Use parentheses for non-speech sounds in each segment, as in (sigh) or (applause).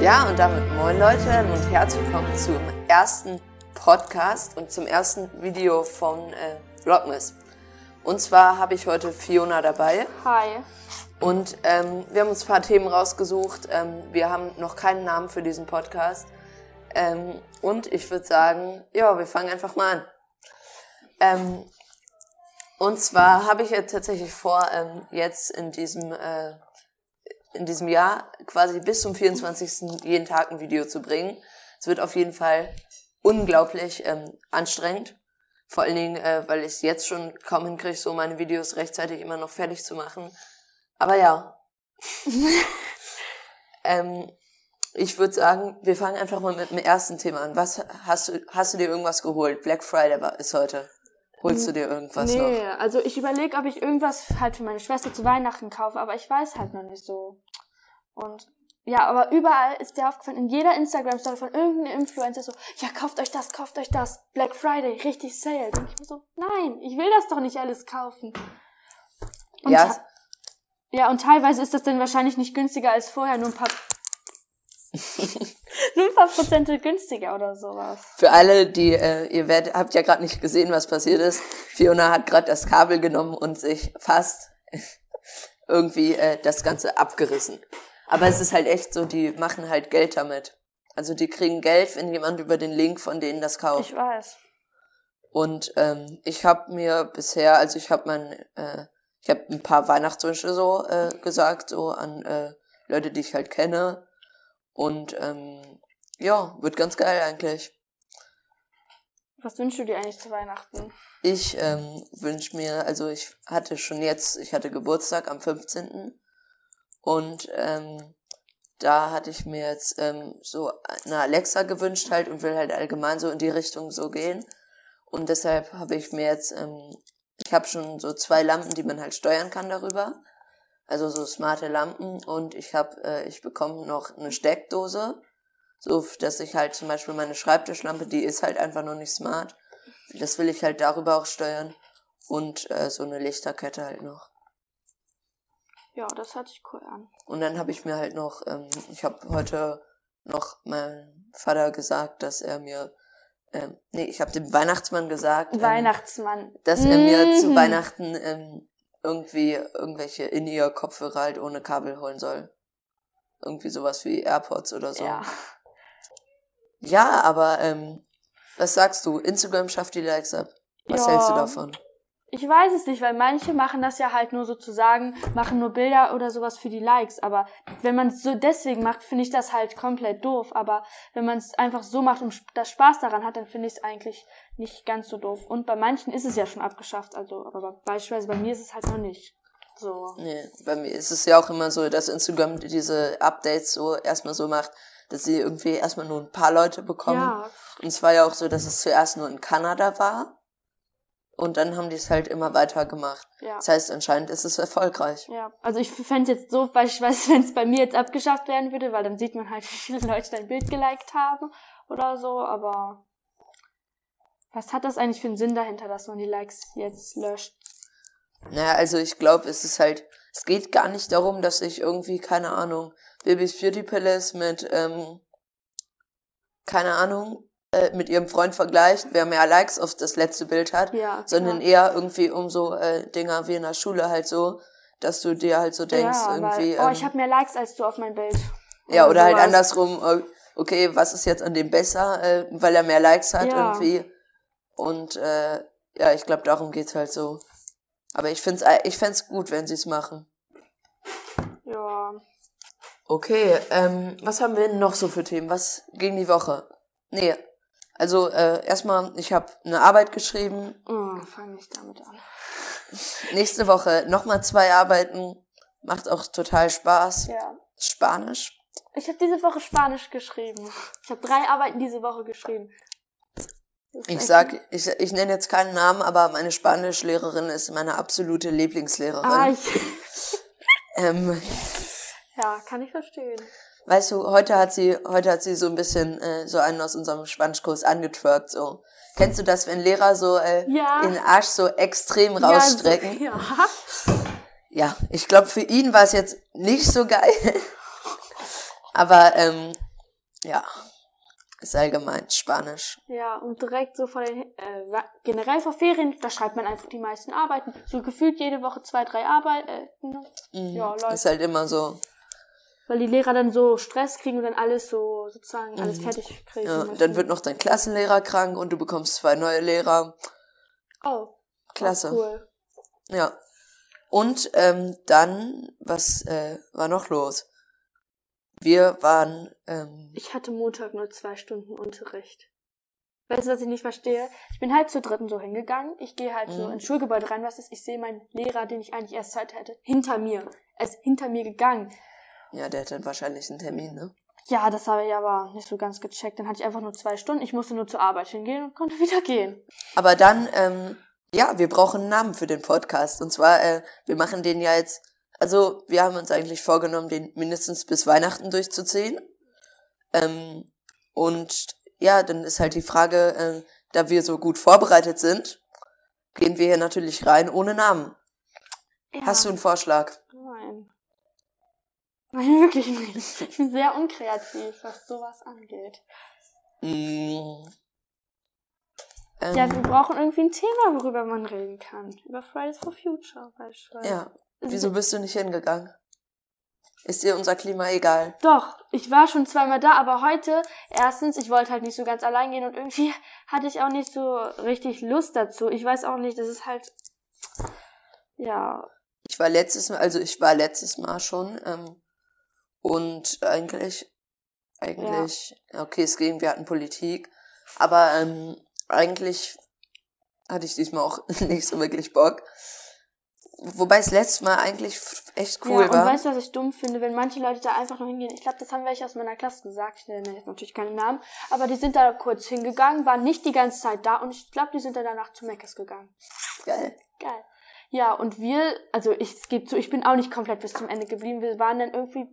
Ja, und damit moin Leute und herzlich willkommen zum ersten Podcast und zum ersten Video von äh, Vlogmas. Und zwar habe ich heute Fiona dabei Hi. und ähm, wir haben uns ein paar Themen rausgesucht. Ähm, wir haben noch keinen Namen für diesen Podcast. Ähm, und ich würde sagen, ja, wir fangen einfach mal an. Ähm, und zwar habe ich jetzt tatsächlich vor, ähm, jetzt in diesem, äh, in diesem Jahr quasi bis zum 24. jeden Tag ein Video zu bringen. Es wird auf jeden Fall unglaublich ähm, anstrengend. Vor allen Dingen, äh, weil ich es jetzt schon kaum hinkriege, so meine Videos rechtzeitig immer noch fertig zu machen. Aber ja. (laughs) ähm, ich würde sagen, wir fangen einfach mal mit dem ersten Thema an. Was hast du, hast du dir irgendwas geholt? Black Friday war, ist heute. Holst du dir irgendwas noch? Nee, also ich überlege, ob ich irgendwas halt für meine Schwester zu Weihnachten kaufe, aber ich weiß halt noch nicht so. Und ja, aber überall ist dir aufgefallen, in jeder Instagram-Story von irgendeinem Influencer so, ja, kauft euch das, kauft euch das, Black Friday, richtig Sale. Und ich mir so, nein, ich will das doch nicht alles kaufen. Und Ja, ja, und teilweise ist das dann wahrscheinlich nicht günstiger als vorher, nur ein paar, Prozente günstiger oder sowas. Für alle, die, äh, ihr werdet, habt ja gerade nicht gesehen, was passiert ist. Fiona hat gerade das Kabel genommen und sich fast (laughs) irgendwie äh, das Ganze abgerissen. Aber es ist halt echt so, die machen halt Geld damit. Also die kriegen Geld, wenn jemand über den Link von denen das kauft. Ich weiß. Und ähm, ich habe mir bisher, also ich habe mein, äh, ich habe ein paar Weihnachtswünsche so äh, gesagt, so an äh, Leute, die ich halt kenne. Und ähm, ja, wird ganz geil eigentlich. Was wünschst du dir eigentlich zu Weihnachten? Ich ähm, wünsche mir, also ich hatte schon jetzt, ich hatte Geburtstag am 15. Und ähm, da hatte ich mir jetzt ähm, so eine Alexa gewünscht halt und will halt allgemein so in die Richtung so gehen. Und deshalb habe ich mir jetzt, ähm, ich habe schon so zwei Lampen, die man halt steuern kann darüber. Also so smarte Lampen und ich habe, äh, ich bekomme noch eine Steckdose, so dass ich halt zum Beispiel meine Schreibtischlampe, die ist halt einfach noch nicht smart. Das will ich halt darüber auch steuern und äh, so eine Lichterkette halt noch. Ja, das hört sich cool an. Und dann habe ich mir halt noch, ähm, ich habe heute noch meinem Vater gesagt, dass er mir, ähm, nee, ich habe dem Weihnachtsmann gesagt, ähm, Weihnachtsmann. dass er mir zu Mhm. Weihnachten ähm, irgendwie irgendwelche In-Ear-Kopfhörer halt ohne Kabel holen soll. Irgendwie sowas wie AirPods oder so. Ja. Ja, aber ähm, was sagst du? Instagram schafft die Likes ab. Was Ja. hältst du davon? Ich weiß es nicht, weil manche machen das ja halt nur sozusagen, machen nur Bilder oder sowas für die Likes. Aber wenn man es so deswegen macht, finde ich das halt komplett doof. Aber wenn man es einfach so macht und das Spaß daran hat, dann finde ich es eigentlich nicht ganz so doof. Und bei manchen ist es ja schon abgeschafft. Also, aber beispielsweise bei mir ist es halt noch nicht. So. Nee, bei mir ist es ja auch immer so, dass Instagram diese Updates so erstmal so macht, dass sie irgendwie erstmal nur ein paar Leute bekommen. Ja. Und es war ja auch so, dass es zuerst nur in Kanada war. Und dann haben die es halt immer weiter gemacht. Ja. Das heißt, anscheinend ist es erfolgreich. Ja, also ich fände jetzt so, beispielsweise, (laughs) wenn es bei mir jetzt abgeschafft werden würde, weil dann sieht man halt, (laughs) wie viele Leute dein Bild geliked haben oder so, aber was hat das eigentlich für einen Sinn dahinter, dass man die Likes jetzt löscht? Naja, also ich glaube, es ist halt, es geht gar nicht darum, dass ich irgendwie, keine Ahnung, Babys Beauty Palace mit, ähm, keine Ahnung, äh, mit ihrem Freund vergleicht, wer mehr Likes auf das letzte Bild hat, Ja, sondern eher irgendwie um so äh, Dinger wie in der Schule halt so, dass du dir halt so denkst, ja, irgendwie, weil, oh, ähm, ich habe mehr Likes als du auf mein Bild. ja, oder halt sowas. andersrum, äh, okay, was ist jetzt an dem besser, äh, weil er mehr Likes hat Ja. irgendwie. Und äh, ja, ich glaube, darum geht's halt so. Aber ich find's, äh, ich find's gut, wenn sie's machen. Ja, Okay, ähm, was haben wir denn noch so für Themen? Was ging die Woche? Nee, also äh, erstmal, ich habe eine Arbeit geschrieben. oh, fang nicht damit an. Nächste Woche nochmal zwei Arbeiten. Macht auch total Spaß. Ja. Spanisch. Ich habe diese Woche Spanisch geschrieben. Ich habe drei Arbeiten diese Woche geschrieben. Ich sag, ich, ich nenne jetzt keinen Namen, aber meine Spanischlehrerin ist meine absolute Lieblingslehrerin. Ah, ich, ähm, (laughs) ja, kann ich verstehen. weißt du, heute hat sie, heute hat sie so ein bisschen äh, so einen aus unserem Spanischkurs angetwerkt, so. Kennst du das, wenn Lehrer so äh, Ja. den Arsch so extrem rausstrecken? Ja, so, ja. Ja, ich glaube, für ihn war es jetzt nicht so geil. Aber ähm, Ja. Ist allgemein Spanisch. Ja, und direkt so vor den, äh, generell vor Ferien, da schreibt man einfach die meisten Arbeiten. So gefühlt jede Woche zwei, drei Arbeiten, Mhm. Ja, läuft. Ist halt immer so. Weil die Lehrer dann so Stress kriegen und dann alles so, sozusagen, alles Mhm. fertig kriegen. Ja, dann wird noch dein Klassenlehrer krank und du bekommst zwei neue Lehrer. Oh, Klasse. cool. Ja. Und ähm, dann, was äh, war noch los? Wir waren, ähm, Ich hatte Montag nur zwei Stunden Unterricht. Weißt du, was ich nicht verstehe? Ich bin halt zur dritten so hingegangen. Ich gehe halt so Mhm. ins Schulgebäude rein. Was ist? Ich sehe meinen Lehrer, den ich eigentlich erst Zeit hätte, hinter mir. Er ist hinter mir gegangen. Ja, der hat dann wahrscheinlich einen Termin, ne? Ja, das habe ich aber nicht so ganz gecheckt. Dann hatte ich einfach nur zwei Stunden. Ich musste nur zur Arbeit hingehen und konnte (laughs) wieder gehen. Aber dann, ähm, ja, wir brauchen einen Namen für den Podcast. Und zwar, äh, wir machen den ja jetzt, also wir haben uns eigentlich vorgenommen, den mindestens bis Weihnachten durchzuziehen. Ähm, und ja, dann ist halt die Frage, äh, da wir so gut vorbereitet sind, gehen wir hier natürlich rein ohne Namen. Ja. Hast du einen Vorschlag? Nein. Wirklich nicht. Ich bin sehr unkreativ, was sowas angeht. Mm. Ähm, Ja, wir brauchen irgendwie ein Thema, worüber man reden kann. Über Fridays for Future beispielsweise. ja. Wieso bist du nicht hingegangen? Ist dir unser Klima egal? Doch, ich war schon zweimal da, aber heute, erstens, ich wollte halt nicht so ganz allein gehen und irgendwie (laughs) hatte ich auch nicht so richtig Lust dazu. Ich weiß auch nicht, das ist halt, ja, Ich war letztes Mal, also ich war letztes Mal schon, ähm, und eigentlich, eigentlich, okay, es ging, wir hatten Politik, aber ähm, eigentlich hatte ich diesmal auch (laughs) nicht so wirklich Bock. Wobei es letztes Mal eigentlich echt cool ja, und war. weißt du, was ich dumm finde, wenn manche Leute da einfach nur hingehen? Ich glaube, das haben welche aus meiner Klasse gesagt. Ich nenne jetzt natürlich keine Namen. Aber die sind da kurz hingegangen, waren nicht die ganze Zeit da und ich glaube, die sind dann danach zu Meckes gegangen. Geil. Geil. Ja, und wir, also ich es gibt so, ich bin auch nicht komplett bis zum Ende geblieben. Wir waren dann irgendwie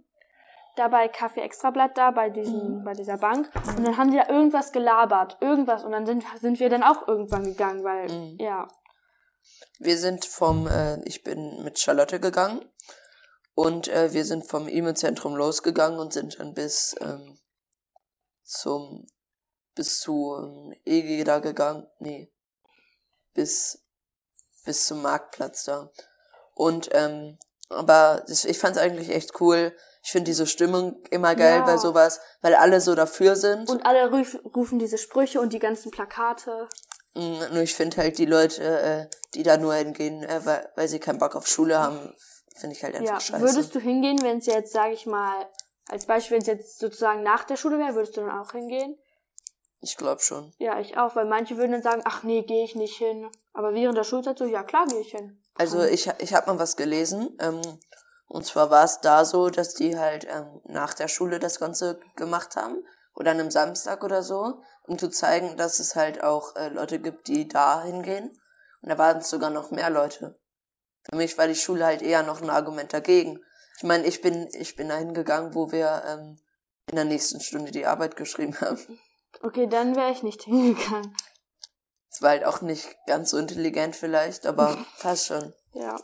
da bei Kaffee Extrablatt da, bei diesem, bei dieser Bank. Und dann haben die da irgendwas gelabert. Irgendwas. Und dann sind, sind wir dann auch irgendwann gegangen, weil, Mhm. ja. Wir sind vom, äh, ich bin mit Charlotte gegangen und äh, wir sind vom E-Mail-Zentrum losgegangen und sind dann bis ähm, zum, bis zu ähm, EG da gegangen. Nee. Bis, bis zum Marktplatz da. Und, ähm, aber das, ich fand's eigentlich echt cool. Ich finde diese Stimmung immer geil Ja. bei sowas, weil alle so dafür sind. Und alle ruf, rufen diese Sprüche und die ganzen Plakate. Mm, Nur ich finde halt die Leute, äh, die da nur hingehen, äh, weil, weil sie keinen Bock auf Schule haben, finde ich halt einfach Ja, scheiße. würdest du hingehen, wenn es jetzt, sage ich mal, als Beispiel, wenn es jetzt sozusagen nach der Schule wäre, würdest du dann auch hingehen? ich glaube schon. Ja, ich auch, weil manche würden dann sagen, ach nee, gehe ich nicht hin. Aber während der Schulzeit so, ja klar, gehe ich hin. Also ich, ich habe mal was gelesen. Ähm, und zwar war es da so, dass die halt ähm, nach der Schule das Ganze gemacht haben. Oder an einem Samstag oder so. Um zu zeigen, dass es halt auch äh, Leute gibt, die da hingehen. Und da waren es sogar noch mehr Leute. Für mich war die Schule halt eher noch ein Argument dagegen. Ich meine, ich bin, ich bin da hingegangen, wo wir ähm, in der nächsten Stunde die Arbeit geschrieben (laughs) haben. Okay, dann wäre ich nicht (laughs) hingegangen. Es war halt auch nicht ganz so intelligent vielleicht, aber (laughs) passt schon. Ja.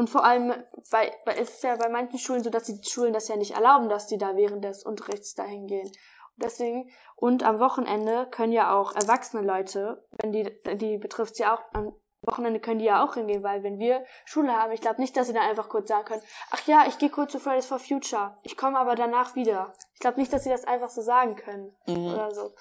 Und vor allem, bei, bei, es ist ja bei manchen Schulen so, dass die Schulen das ja nicht erlauben, dass die da während des Unterrichts da hingehen. Und deswegen, und am Wochenende können ja auch erwachsene Leute, wenn die, die betrifft's ja auch, am Wochenende können die ja auch hingehen, weil wenn wir Schule haben, ich glaube nicht, dass sie dann einfach kurz sagen können, ach ja, ich gehe kurz zu Fridays for Future, ich komme aber danach wieder. Ich glaube nicht, dass sie das einfach so sagen können. Mhm. Oder so.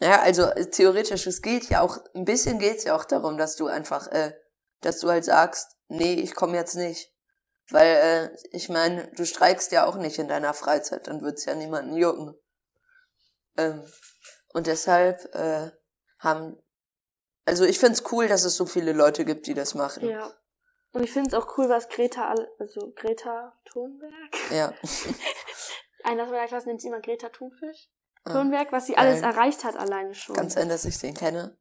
Ja, also theoretisch, es geht ja auch, ein bisschen geht's ja auch darum, dass du einfach, äh, dass du halt sagst, nee, ich komme jetzt nicht. Weil, äh, ich meine, du streikst ja auch nicht in deiner Freizeit, dann wird's ja niemanden jucken. Ähm, und deshalb äh, haben, also ich find's cool, dass es so viele Leute gibt, die das machen. Ja. Und ich finde es auch cool, was Greta, also Greta Thunberg, Ja. (laughs) einer meiner Klasse nennt sie immer Greta Thunfisch. Ah, Thunberg, was sie geil. alles erreicht hat alleine schon. Kann sein, dass ich den kenne.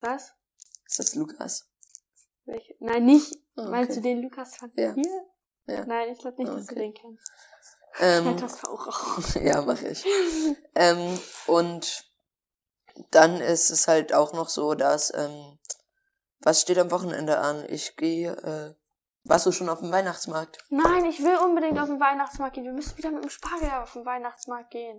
Was? Ist das Lukas? Welche? Nein, nicht. Ah, Meinst okay. du den Lukas von Ja. hier? Ja. Nein, ich glaube nicht, Ah, dass du okay. den kennst. Ähm, (laughs) das war auch raus. (laughs) ja, mache ich. ähm, und dann ist es halt auch noch so, dass, ähm, was steht am Wochenende an? Ich gehe, äh, Warst du schon auf dem Weihnachtsmarkt? Nein, ich will unbedingt auf den Weihnachtsmarkt gehen. Wir müssen wieder mit dem Spargel auf den Weihnachtsmarkt gehen.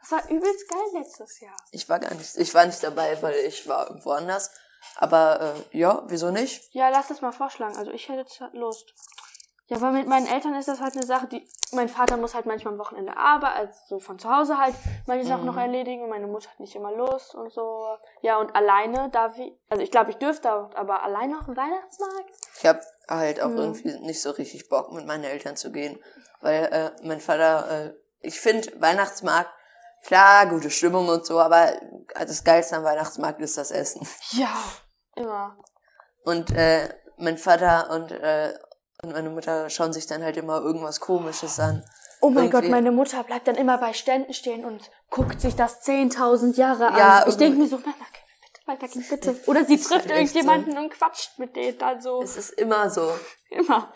Das war übelst geil letztes Jahr. Ich war gar nicht, ich war nicht dabei, weil ich war irgendwo anders. Aber äh, ja, wieso nicht? Ja, lass das mal vorschlagen. Also ich hätte jetzt Lust. Ja, weil mit meinen Eltern ist das halt eine Sache, die. Mein Vater muss halt manchmal am Wochenende arbeiten, also so von zu Hause halt manche Sachen Mhm. noch erledigen. und Meine Mutter hat nicht immer Lust und so. Ja, und alleine darf ich. Also ich glaube, ich dürfte auch, aber alleine auf den Weihnachtsmarkt? Ich habe halt auch Mhm. irgendwie nicht so richtig Bock, mit meinen Eltern zu gehen. Weil äh, mein Vater, äh, ich finde Weihnachtsmarkt, klar, gute Stimmung und so, aber das Geilste am Weihnachtsmarkt ist das Essen. Ja, immer. Und äh, mein Vater und, äh, und meine Mutter schauen sich dann halt immer irgendwas Komisches an. Oh mein Irgendwie- Gott, meine Mutter bleibt dann immer bei Ständen stehen und guckt sich das 10.000 Jahre an. Ja, ich denke mir so, danke, bitte, weitergehen, bitte. (laughs) Oder sie trifft halt irgendjemanden und quatscht mit denen dann so. Es ist immer so. (laughs) immer.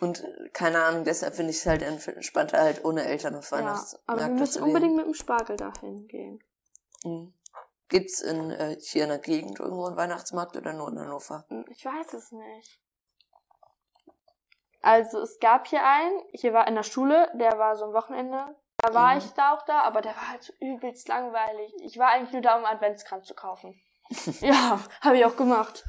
Und äh, keine Ahnung, deshalb finde ich es halt entspannter, halt ohne Eltern auf Ja, Weihnachtsmärkte aber wir müssen unbedingt mit dem Spargel dahin gehen. Mhm. Gibt's in, äh, hier in der Gegend irgendwo einen Weihnachtsmarkt oder nur in Hannover? Hm, Ich weiß es nicht. Also es gab hier einen, hier war in der Schule, der war so am Wochenende. Da war Mhm. ich da auch da, aber der war halt so übelst langweilig. Ich war eigentlich nur da, um Adventskranz zu kaufen. (laughs) ja, habe ich auch gemacht.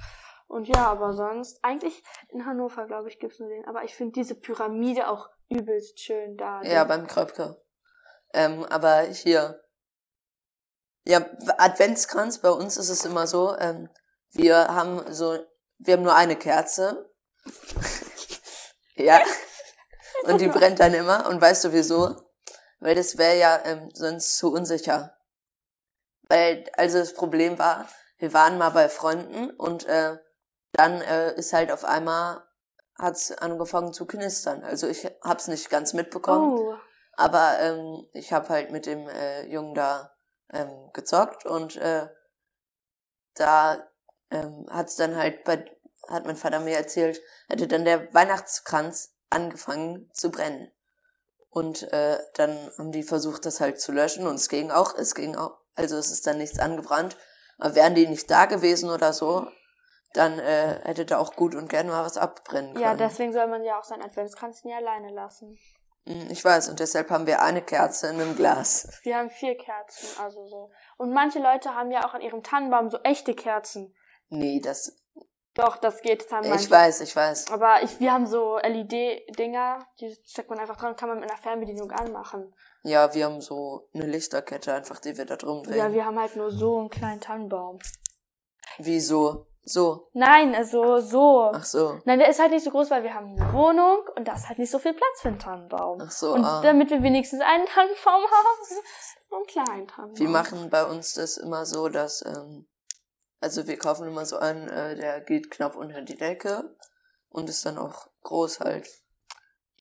Und ja, aber sonst, eigentlich in Hannover, glaube ich, gibt's nur den. Aber ich finde diese Pyramide auch übelst schön da. Ja, beim Kröpke. Ähm, aber hier. Ja, Adventskranz, bei uns ist es immer so, ähm, wir haben so, wir haben nur eine Kerze. (laughs) ja. Und die brennt dann immer. Und weißt du wieso? Weil das wäre ja ähm, sonst zu unsicher. Weil, also das Problem war, wir waren mal bei Freunden und äh, dann äh, ist halt auf einmal hat's angefangen zu knistern. Also ich hab's nicht ganz mitbekommen. Oh, Aber ähm, ich habe halt mit dem äh, Jungen da ähm, gezockt und äh, da ähm, hat's dann halt bei hat mein Vater mir erzählt, hätte dann der Weihnachtskranz angefangen zu brennen. Und äh, dann haben die versucht, das halt zu löschen und es ging auch, es ging auch, also es ist dann nichts angebrannt. Aber wären die nicht da gewesen oder so, dann äh, hätte da auch gut und gern mal was abbrennen können. ja, deswegen soll man ja auch seinen Adventskranz nie alleine lassen. Hm, Ich weiß, und deshalb haben wir eine Kerze in einem Glas. Wir haben vier Kerzen, also so. Und manche Leute haben ja auch an ihrem Tannenbaum so echte Kerzen. Nee, das. Doch, das geht dann Ich manche. weiß, ich weiß. Aber ich, wir haben so LED-Dinger, die steckt man einfach dran, kann man mit einer Fernbedienung anmachen. Ja, wir haben so eine Lichterkette einfach, die wir da drum drehen. Ja, wir haben halt nur so einen kleinen Tannenbaum. Wieso? So. Nein, also so. Ach so. Nein, der ist halt nicht so groß, weil wir haben eine Wohnung und da ist halt nicht so viel Platz für einen Tannenbaum. Ach so. und ah. damit wir wenigstens einen Tannenbaum haben, (laughs) einen kleinen Tannenbaum. Wir machen bei uns das immer so, dass, ähm, also wir kaufen immer so einen, äh, der geht knapp unter die Decke und ist dann auch groß halt.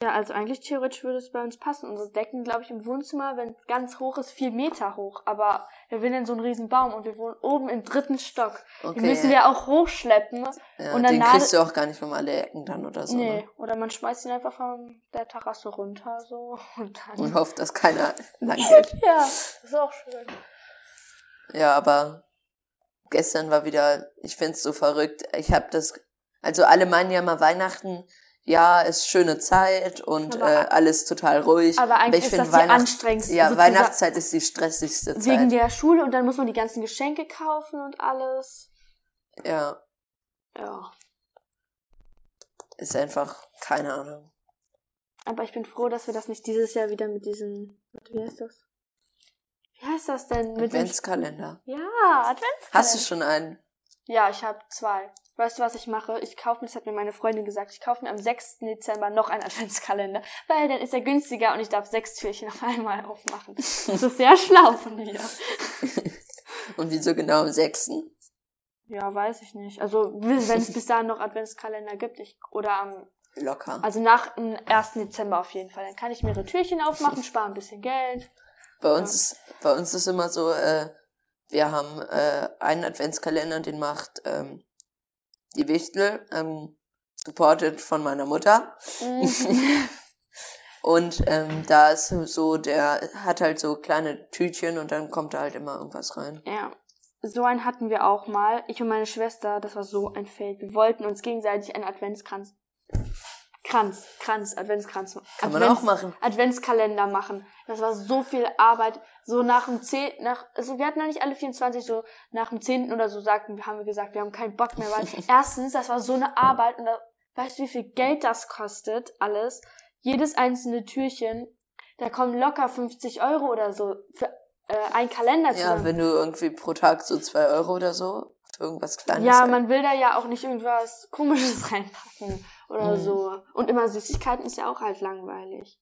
Ja, also eigentlich theoretisch würde es bei uns passen. Unsere Decken, glaube ich, im Wohnzimmer, wenn es ganz hoch ist, vier Meter hoch. Aber wir will in so einen riesen Baum und wir wohnen oben im dritten Stock. Okay. Den müssen wir auch hochschleppen. ja, und dann den kriegst du auch gar nicht um alle Ecken dann oder so. nee, Ne? oder man schmeißt ihn einfach von der Terrasse runter, so. (laughs) Und dann. Und hofft, dass keiner lang (laughs) geht. ja, das ist auch schön. Ja, aber gestern war wieder, ich find's so verrückt. Ich hab das, also alle meinen ja mal Weihnachten, ja, ist schöne Zeit und Aber- äh, alles total ruhig. Aber eigentlich ich ist find das die Weihnachts- anstrengendste. Ja, sozusagen. Weihnachtszeit ist die stressigste Zeit. Wegen der Schule und dann muss man die ganzen Geschenke kaufen und alles. ja, Ja. ist einfach, keine Ahnung. Aber ich bin froh, dass wir das nicht dieses Jahr wieder mit diesen. Wie heißt das? Wie heißt das denn? Mit Adventskalender. Ja, Adventskalender. Hast du schon einen? Ja, ich habe zwei. Weißt du, was ich mache? Ich kaufe mir, das hat mir meine Freundin gesagt, ich kaufe mir am 6. Dezember noch einen Adventskalender, weil dann ist er günstiger und ich darf sechs Türchen auf einmal aufmachen. Das ist sehr schlau von mir. (laughs) Und wieso genau am 6.? Ja, weiß ich nicht. Also, wenn es bis dahin noch Adventskalender gibt, ich, oder am, Locker. also nach dem 1. Dezember auf jeden Fall, dann kann ich mehrere Türchen aufmachen, spare ein bisschen Geld. Bei uns ist, bei uns ist immer so, äh, wir haben äh, einen Adventskalender, den macht ähm, die Wichtel, ähm, supported von meiner Mutter. Mhm. (laughs) Und ähm, da ist so, der hat halt so kleine Tütchen und dann kommt da halt immer irgendwas rein. Ja. So einen hatten wir auch mal. Ich und meine Schwester, das war so ein Fail. Wir wollten uns gegenseitig einen Adventskranz Kranz, Kranz, Adventskranz. Kann man auch machen. Adventskalender machen. Das war so viel Arbeit. So nach dem 10, nach, also wir hatten ja nicht alle 24, so nach dem 10. oder so sagten, haben wir gesagt, wir haben keinen Bock mehr, weil (laughs) erstens, das war so eine Arbeit und da, weißt du, wie viel Geld das kostet, alles? Jedes einzelne Türchen, da kommen locker 50 Euro oder so für äh, ein Kalender Ja, wenn du irgendwie pro Tag so zwei Euro oder so irgendwas Kleines. Ja, halt- man will da ja auch nicht irgendwas Komisches (laughs) reinpacken oder Mhm. so. Und immer Süßigkeiten ist ja auch halt langweilig.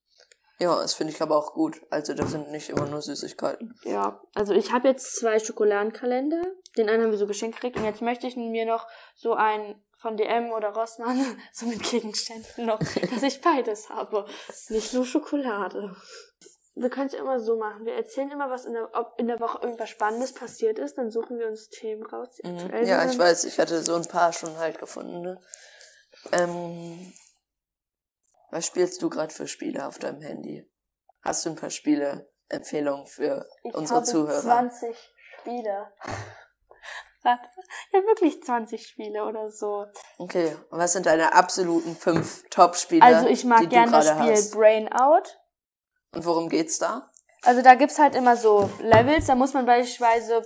Ja, das finde ich aber auch gut. Also das sind nicht immer nur Süßigkeiten. Ja, also ich habe jetzt zwei Schokoladenkalender. Den einen haben wir so geschenkt gekriegt und jetzt möchte ich mir noch so einen von DM oder Rossmann, (laughs) so mit Gegenständen noch, dass ich beides habe. Nicht nur Schokolade. Wir können es ja immer so machen. Wir erzählen immer, was in der, ob in der Woche irgendwas Spannendes passiert ist, dann suchen wir uns Themen raus, Mhm. Ja, ich weiß, ich hatte so ein paar schon halt gefunden. Ne? Ähm, was spielst du gerade für Spiele auf deinem Handy? Hast du ein paar Spiele-Empfehlungen für Ich unsere habe Zuhörer? 20 Spiele. (laughs) Ja wirklich 20 Spiele oder so. Okay, und was sind deine absoluten fünf Top-Spiele? Also ich mag gerne das Spiel hast? Brain Out. Und worum geht's da? Also da gibt's halt immer so Levels, da muss man beispielsweise,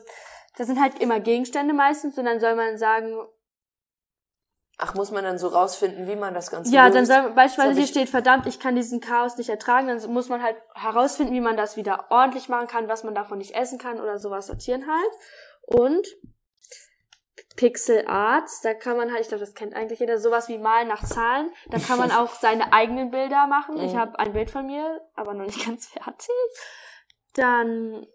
das sind halt immer Gegenstände meistens und dann soll man sagen, Ach, muss man dann so rausfinden, wie man das Ganze ja, löst? dann soll beispielsweise hier ich- steht, verdammt, ich kann diesen Chaos nicht ertragen, dann muss man halt herausfinden, wie man das wieder ordentlich machen kann, was man davon nicht essen kann oder sowas sortieren halt. Und Pixel Arts, da kann man halt, ich glaube, das kennt eigentlich jeder, sowas wie Malen nach Zahlen. Da kann man auch (laughs) seine eigenen Bilder machen. Ich Mhm. habe ein Bild von mir, aber noch nicht (laughs) ganz fertig. Dann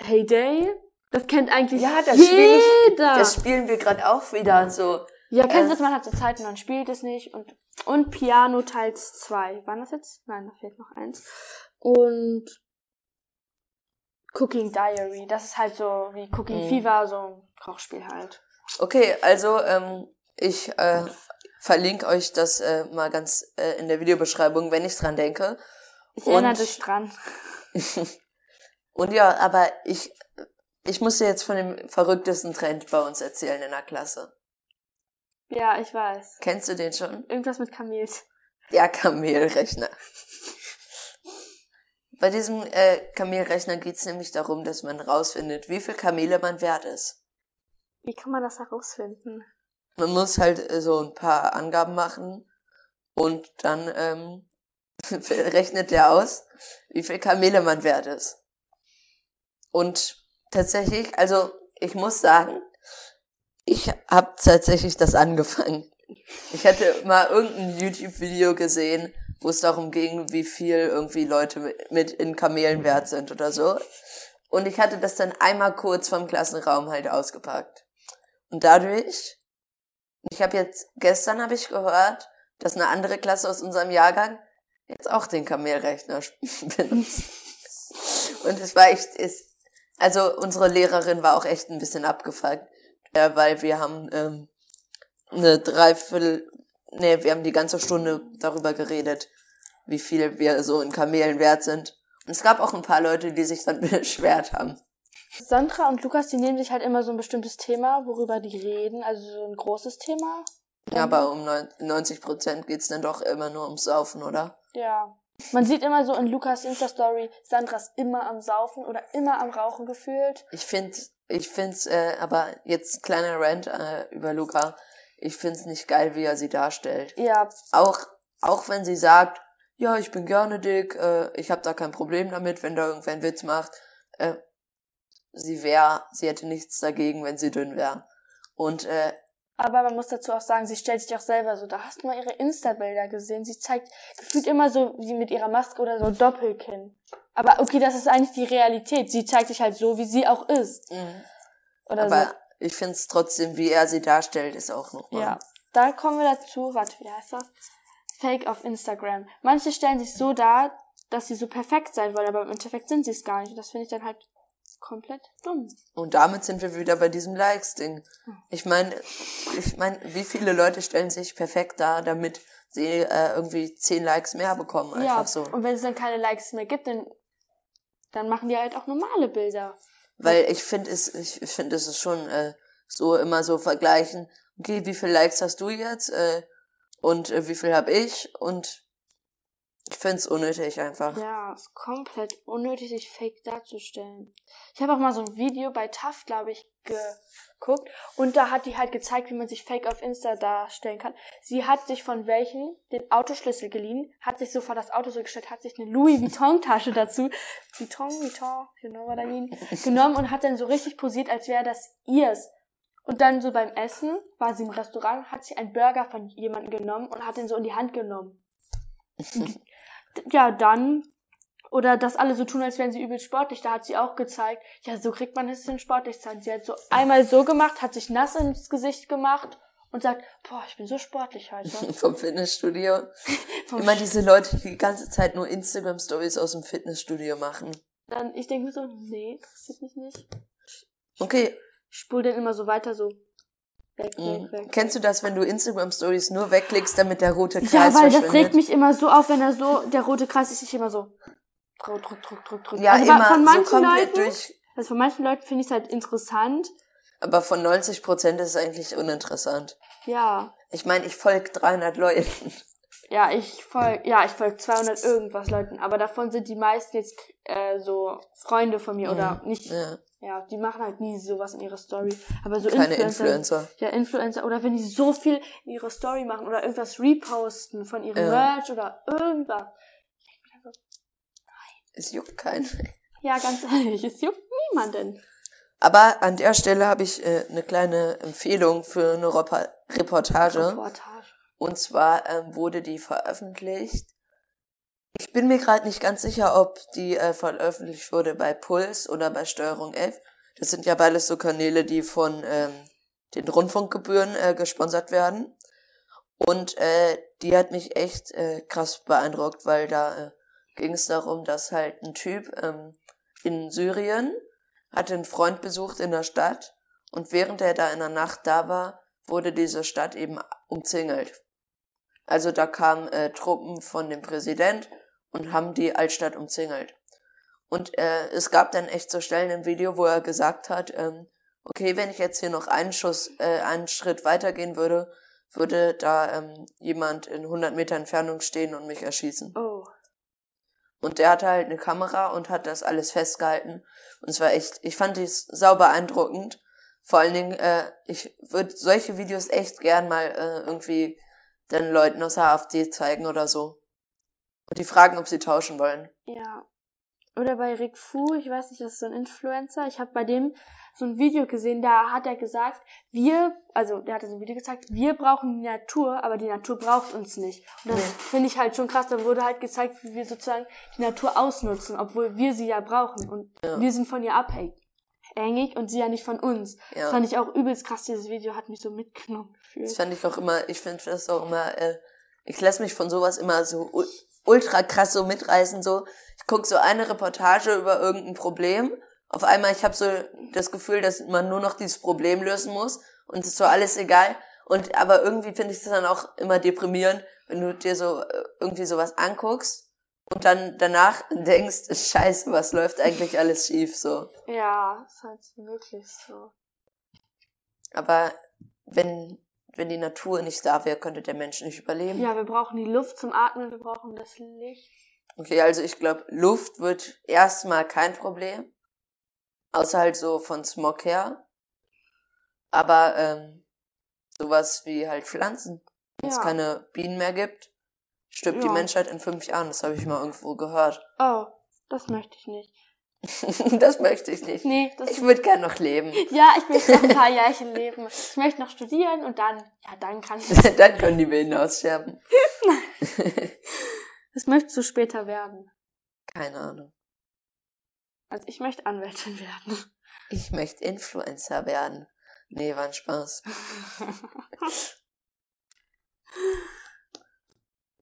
Heyday, das kennt eigentlich Ja, das spiel ich- jeder. Das spielen wir gerade auch wieder so. Ja, kennst du Äh. das? Man hat so Zeit und dann spielt es nicht. Und, und Piano Teils 2. Waren das jetzt? Nein, da fehlt noch eins. Und Cooking Diary. Das ist halt so wie Cooking Mhm. Fever, so ein Kochspiel halt. Okay, also ähm, ich äh, verlinke euch das äh, mal ganz äh, in der Videobeschreibung, wenn ich dran denke. Ich erinnere Und- dich dran. (laughs) Und ja, aber ich, ich muss dir jetzt von dem verrücktesten Trend bei uns erzählen in der Klasse. Ja, ich weiß. Kennst du den schon? Irgendwas mit Kamels. Der Kamelrechner. Bei diesem äh, Kamelrechner geht's nämlich darum, dass man rausfindet, wie viel Kamele man wert ist. Wie kann man das herausfinden? Man muss halt äh, so ein paar Angaben machen und dann ähm, (laughs) rechnet der aus, wie viel Kamele man wert ist. Und tatsächlich, also ich muss sagen, ich habe tatsächlich das angefangen. Ich hatte mal irgendein YouTube-Video gesehen, wo es darum ging, wie viel irgendwie Leute mit, in Kamelen wert sind oder so. Und ich hatte das dann einmal kurz vom Klassenraum halt ausgepackt. Und dadurch, ich habe jetzt, gestern habe ich gehört, dass eine andere Klasse aus unserem Jahrgang jetzt auch den Kamelrechner benutzt. (laughs) Und es war echt, ist, also unsere Lehrerin war auch echt ein bisschen abgefuckt, äh, weil wir haben ähm, eine Dreiviertel, nee, wir haben die ganze Stunde darüber geredet, wie viel wir so in Kamelen wert sind. Und es gab auch ein paar Leute, die sich dann (laughs) beschwert haben. Sandra und Lukas, die nehmen sich halt immer so ein bestimmtes Thema, worüber die reden, also so ein großes Thema. Ja, aber um neun- 90 Prozent geht's dann doch immer nur ums Saufen, oder? Ja. Man sieht immer so in Lukas Insta-Story, Sandra ist immer am Saufen oder immer am Rauchen gefühlt. Ich finde, ich find's, äh, aber jetzt kleiner Rant äh, über Luca. Ich find's nicht geil, wie er sie darstellt. Ja, Auch, auch wenn sie sagt, ja, ich bin gerne dick, äh, ich habe da kein Problem damit, wenn da irgendwer einen Witz macht. Äh, sie wäre, sie hätte nichts dagegen, wenn sie dünn wäre. Und äh, aber man muss dazu auch sagen, sie stellt sich auch selber so. Da hast du mal ihre Insta-Bilder gesehen. Sie zeigt gefühlt immer so wie mit ihrer Maske oder so Doppelkinn. Aber okay, das ist eigentlich die Realität. Sie zeigt sich halt so, wie sie auch ist. Oder aber ich find's trotzdem, wie er sie darstellt, ist auch so. nochmal. Ja. Da kommen wir dazu. Warte, wie heißt das? Fake auf Instagram. Manche stellen sich so dar, dass sie so perfekt sein wollen, aber im Endeffekt sind sie es gar nicht. Das finde ich dann halt komplett dumm. Und damit sind wir wieder bei diesem Likes-Ding. Ich meine, ich meine, wie viele Leute stellen sich perfekt dar, damit sie äh, irgendwie zehn Likes mehr bekommen, einfach ja, so. und wenn es dann keine Likes mehr gibt, dann, dann machen die halt auch normale Bilder. Weil ich finde es, ich finde es ist schon äh, so immer so vergleichen, okay, wie viel Likes hast du jetzt äh, und äh, wie viel hab ich und ich find's unnötig einfach. Ja, ist komplett unnötig, sich fake darzustellen. Ich habe auch mal so ein Video bei TAF, glaube ich, geguckt und da hat die halt gezeigt, wie man sich fake auf Insta darstellen kann. Sie hat sich von welchen den Autoschlüssel geliehen, hat sich so vor das Auto so gestellt, hat sich eine Louis Vuitton Tasche dazu, Vuitton, Vuitton, you know what I mean, (laughs) genommen und hat dann so richtig posiert, als wäre das ihrs. Und dann so beim Essen war sie im Restaurant, hat sie einen Burger von jemandem genommen und hat den so in die Hand genommen. (laughs) ja, dann oder dass alle so tun, als wären sie übel sportlich. Da hat sie auch gezeigt, ja, so kriegt man es in sportlich sein. Sie hat so einmal so gemacht, hat sich nass ins Gesicht gemacht und sagt, boah, ich bin so sportlich heute. (laughs) Vom Fitnessstudio. (laughs) Vom Immer diese Leute, die die ganze Zeit nur Instagram-Stories aus dem Fitnessstudio machen. Dann, ich denke mir so, nee, interessiert mich nicht. Okay. Ich spule den immer so weiter, so Weg, weg, mhm. weg. Kennst du das, wenn du Instagram Stories nur wegklickst, damit der rote Kreis Ja, weil das regt mich immer so auf, wenn er so, der rote Kreis ist sich immer so. Druck, druck, druck, druck, druck. Ja, also immer von manchen so komplett Leuten, durch. Also von manchen Leuten finde ich es halt interessant. Aber von 90 Prozent ist es eigentlich uninteressant. Ja. Ich meine, ich folge 300 Leuten. Ja, ich folge, ja, ich folge 200 irgendwas Leuten, aber davon sind die meisten jetzt äh, so Freunde von mir mhm. oder nicht. Ja. ja, die machen halt nie sowas in ihrer Story. Aber so Keine Influencer, Influencer. Ja, Influencer. Oder wenn die so viel in ihrer Story machen oder irgendwas reposten von ihrem ja. Merch oder irgendwas. Es juckt keinen. Ja, ganz ehrlich, es juckt niemanden. Aber an der Stelle habe ich äh, eine kleine Empfehlung für eine Reportage. Reportage. Und zwar ähm, wurde die veröffentlicht. Ich bin mir gerade nicht ganz sicher, ob die äh, veröffentlicht wurde bei Puls oder bei Steuerung F. Das sind ja beides so Kanäle, die von ähm, den Rundfunkgebühren äh, gesponsert werden. Und äh, die hat mich echt äh, krass beeindruckt, weil da äh, ging es darum, dass halt ein Typ ähm, in Syrien hatte einen Freund besucht in der Stadt und während er da in der Nacht da war, wurde diese Stadt eben umzingelt. Also da kamen äh, Truppen von dem Präsident und haben die Altstadt umzingelt. Und äh, es gab dann echt so Stellen im Video, wo er gesagt hat, ähm, okay, wenn ich jetzt hier noch einen Schuss, äh, einen Schritt weitergehen würde, würde da ähm, jemand in 100 Meter Entfernung stehen und mich erschießen. Oh. Und der hatte halt eine Kamera und hat das alles festgehalten. Und es war echt, ich fand es sau beeindruckend. Vor allen Dingen, äh, ich würde solche Videos echt gern mal äh, irgendwie den Leuten aus der AfD zeigen oder so. Und die fragen, ob sie tauschen wollen. Ja. Oder bei Rick Fu, ich weiß nicht, das ist so ein Influencer. Ich habe bei dem so ein Video gesehen, da hat er gesagt, wir, also der hat so ein Video gezeigt, wir brauchen die Natur, aber die Natur braucht uns nicht. Und das nee. finde ich halt schon krass. Da wurde halt gezeigt, wie wir sozusagen die Natur ausnutzen, obwohl wir sie ja brauchen. Und ja. wir sind von ihr abhängig und sie ja nicht von uns. Ja. Das fand ich auch übelst krass. Dieses Video hat mich so mitgenommen gefühlt. Das fand ich auch immer, ich finde das auch immer, äh, ich lasse mich von sowas immer so ultra krass so mitreißen. So, ich guck so eine Reportage über irgendein Problem auf einmal, ich habe so das Gefühl, dass man nur noch dieses Problem lösen muss und es ist so alles egal. Und aber irgendwie finde ich das dann auch immer deprimierend, wenn du dir so äh, irgendwie sowas anguckst und dann danach denkst, scheiße, was läuft eigentlich alles schief so. Ja, ist halt wirklich so. Aber wenn wenn die Natur nicht da wäre, könnte der Mensch nicht überleben. Ja, wir brauchen die Luft zum Atmen, wir brauchen das Licht. Okay, also ich glaube, Luft wird erstmal kein Problem. Außer halt so von Smog her. Aber ähm, sowas wie halt Pflanzen. Wenn es ja. keine Bienen mehr gibt, stirbt ja. die Menschheit in fünf Jahren. Das habe ich mal irgendwo gehört. (laughs) Oh, das möchte ich nicht. das möchte ich nicht. Nee, das ich würde gern noch leben. (laughs) Ja, ich möchte noch ein paar Jährchen leben. Ich möchte noch studieren und dann, ja, dann kann ich. (laughs) dann können die Bienen aussterben. das möchtest du später werden. Keine Ahnung. Also ich möchte Anwältin werden. Ich möchte Influencer werden. Nee, war ein Spaß.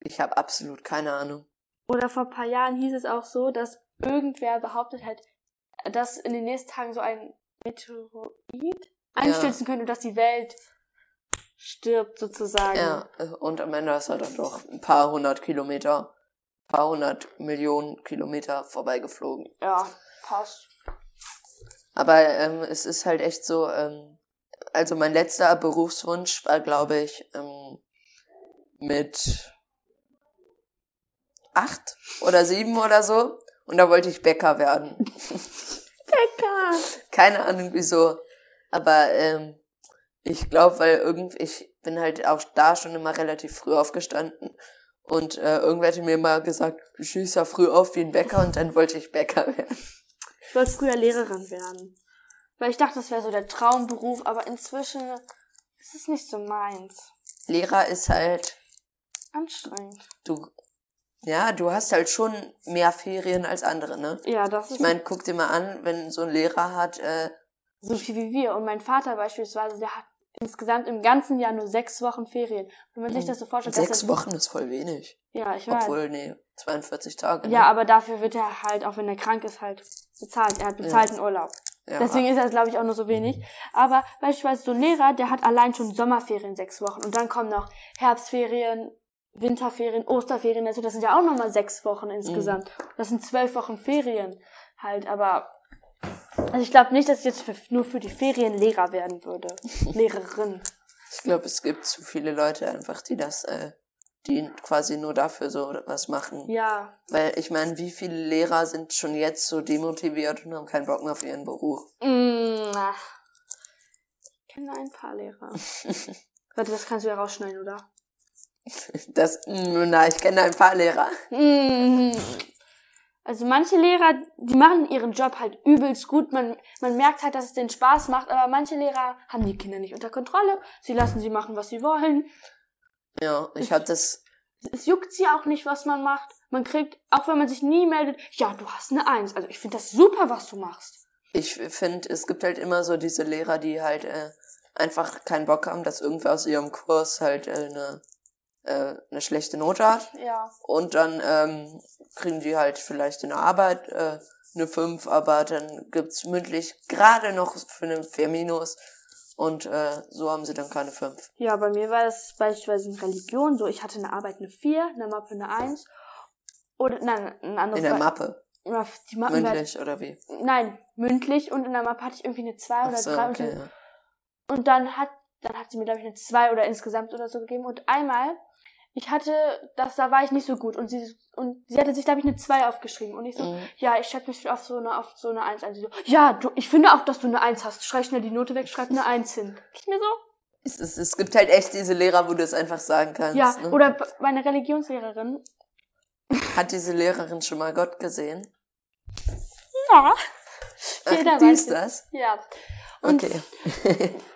Ich habe absolut keine Ahnung. Oder vor ein paar Jahren hieß es auch so, dass irgendwer behauptet hat, dass in den nächsten Tagen so ein Meteorit einstürzen ja. könnte und dass die Welt stirbt sozusagen. Ja, und am Ende ist er dann doch ein paar hundert Kilometer, paar hundert Millionen Kilometer vorbeigeflogen. Ja, passt. Aber ähm, es ist halt echt so, ähm, also mein letzter Berufswunsch war, glaube ich, ähm, mit acht oder sieben oder so. Und da wollte ich Bäcker werden. Bäcker! (laughs) Keine Ahnung wieso. Aber ähm, ich glaube, weil irgendwie, ich bin halt auch da schon immer relativ früh aufgestanden. Und äh, irgendwer hatte mir mal gesagt, du schießt ja früh auf wie ein Bäcker und dann wollte ich Bäcker werden. Ich wollte früher Lehrerin werden. Weil ich dachte, das wäre so der Traumberuf, aber inzwischen ist es nicht so meins. Lehrer ist halt, Anstrengend. du, ja, du hast halt schon mehr Ferien als andere, ne? Ja, das ist Ich meine, guck dir mal an, wenn so ein Lehrer hat, äh, so viel wie wir. Und mein Vater beispielsweise, der hat insgesamt im ganzen Jahr nur sechs Wochen Ferien. Wenn man sich das so vorstellt, sechs er- Wochen ist voll wenig. Ja, ich weiß. Obwohl, nee, 42 Tage. Ja, ne? aber dafür wird er halt, auch wenn er krank ist, halt bezahlt. Er hat bezahlten Urlaub. ja. Deswegen ist das, glaube ich, auch nur so wenig. Aber beispielsweise so ein Lehrer, der hat allein schon Sommerferien sechs Wochen. Und dann kommen noch Herbstferien, Winterferien, Osterferien. Also das sind ja auch nochmal sechs Wochen insgesamt. Das sind zwölf Wochen Ferien halt. Aber also ich glaube nicht, dass ich jetzt für, nur für die Ferien Lehrer werden würde. (laughs) Lehrerin. Ich glaube, es gibt zu viele Leute einfach, die das, äh, die quasi nur dafür so was machen. Ja. Weil ich meine, wie viele Lehrer sind schon jetzt so demotiviert und haben keinen Bock mehr auf ihren Beruf? Mm, ach. Ich kenne ein paar Lehrer. (laughs) Warte, das kannst du ja rausschneiden, oder? Das, na, ich kenne ein paar Lehrer. Mm. Also manche Lehrer, die machen ihren Job halt übelst gut. Man, man merkt halt, dass es denen Spaß macht, aber manche Lehrer haben die Kinder nicht unter Kontrolle. Sie lassen sie machen, was sie wollen. Ja, ich habe das, Es juckt sie auch nicht, was man macht. Man kriegt, auch wenn man sich nie meldet, ja, du hast eine Eins. Also ich finde das super, was du machst. ich finde, es gibt halt immer so diese Lehrer, die halt äh, einfach keinen Bock haben, dass irgendwer aus ihrem Kurs halt äh, eine, äh, eine schlechte Note hat. Ja. Und dann ähm, kriegen die halt vielleicht in der Arbeit äh, eine 5, aber dann gibt's mündlich gerade noch für eine 4 minus. Und äh, so haben sie dann keine 5. Ja, bei mir war das beispielsweise in Religion so. Ich hatte eine Arbeit eine 4, eine Mappe eine 1. Oder, nein, ein anderes In der Mappe. Die Mappen Mündlich oder wie? Nein, mündlich und in der Mappe hatte ich irgendwie eine 2 Ach oder so, 3 okay, und, so. ja. und dann hat dann hat sie mir glaube ich eine 2 oder insgesamt oder so gegeben und einmal ich hatte das da war ich nicht so gut und sie und sie hatte sich glaube ich eine 2 aufgeschrieben und ich so Mhm. ja, ich schätze mich auf so eine auf so eine 1 ein. Sie so ja, du ich finde auch, dass du eine 1 hast. Schreib schnell die Note weg, schreib eine 1 hin. Ich mir so Es, es, es gibt halt echt diese Lehrer, wo du es einfach sagen kannst. ja, ne? oder meine Religionslehrerin. Hat diese Lehrerin schon mal Gott gesehen? Ja. Ach, Jeder die weiß ist das? Ja. Und Okay. (laughs)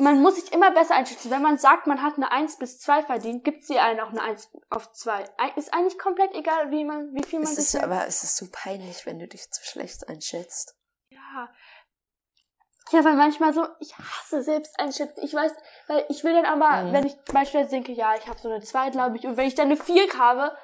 man muss sich immer besser einschätzen. Wenn man sagt, man hat eine 1 bis 2 verdient, gibt sie einen auch eine 1 auf 2. Ei- Ist eigentlich komplett egal, wie man, wie viel man Es ist, nennt. aber es ist so peinlich, wenn du dich zu schlecht einschätzt. Ja. Ja, weil manchmal so, ich hasse Selbsteinschätzen. Ich weiß, weil ich will dann aber, Mhm. wenn ich beispielsweise denke, ja, ich habe so eine 2, glaube ich, und wenn ich dann eine 4 habe,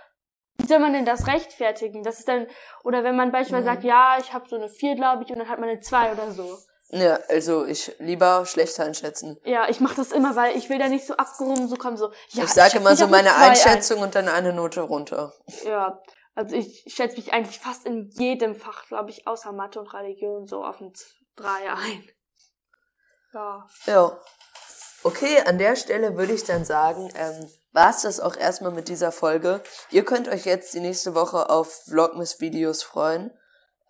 wie soll man denn das rechtfertigen? Das ist dann, oder wenn man beispielsweise Mhm. sagt, ja, ich habe so eine 4, glaube ich, und dann hat man eine 2 oder so. Ja, also ich lieber schlecht einschätzen. Ja, ich mache das immer, weil ich will da nicht so abgehoben so kommen, so, ja, ich sage immer so meine zwei ein. Einschätzung und dann eine Note runter. Ja, also ich schätze mich eigentlich fast in jedem Fach, glaube ich, außer Mathe und Religion so auf ein 3 ein. Ja. Ja. Okay, an der Stelle würde ich dann sagen, ähm, war es das auch erstmal mit dieser Folge. Ihr könnt euch jetzt die nächste Woche auf Vlogmas-Videos freuen.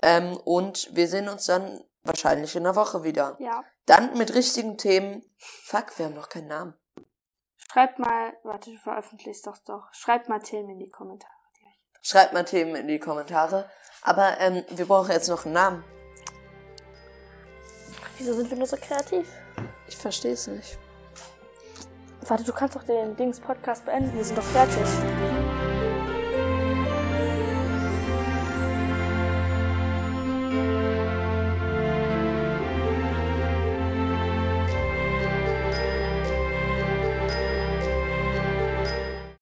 Ähm, und wir sehen uns dann wahrscheinlich in der Woche wieder. Ja. Dann mit richtigen Themen. Fuck, wir haben noch keinen Namen. Schreibt mal, warte, du veröffentlichst doch doch. Schreibt mal Themen in die Kommentare. Schreibt mal Themen in die Kommentare. Aber ähm, wir brauchen jetzt noch einen Namen. Wieso sind wir nur so kreativ? Ich verstehe es nicht. Warte, du kannst doch den Dings-Podcast beenden. Wir sind doch fertig.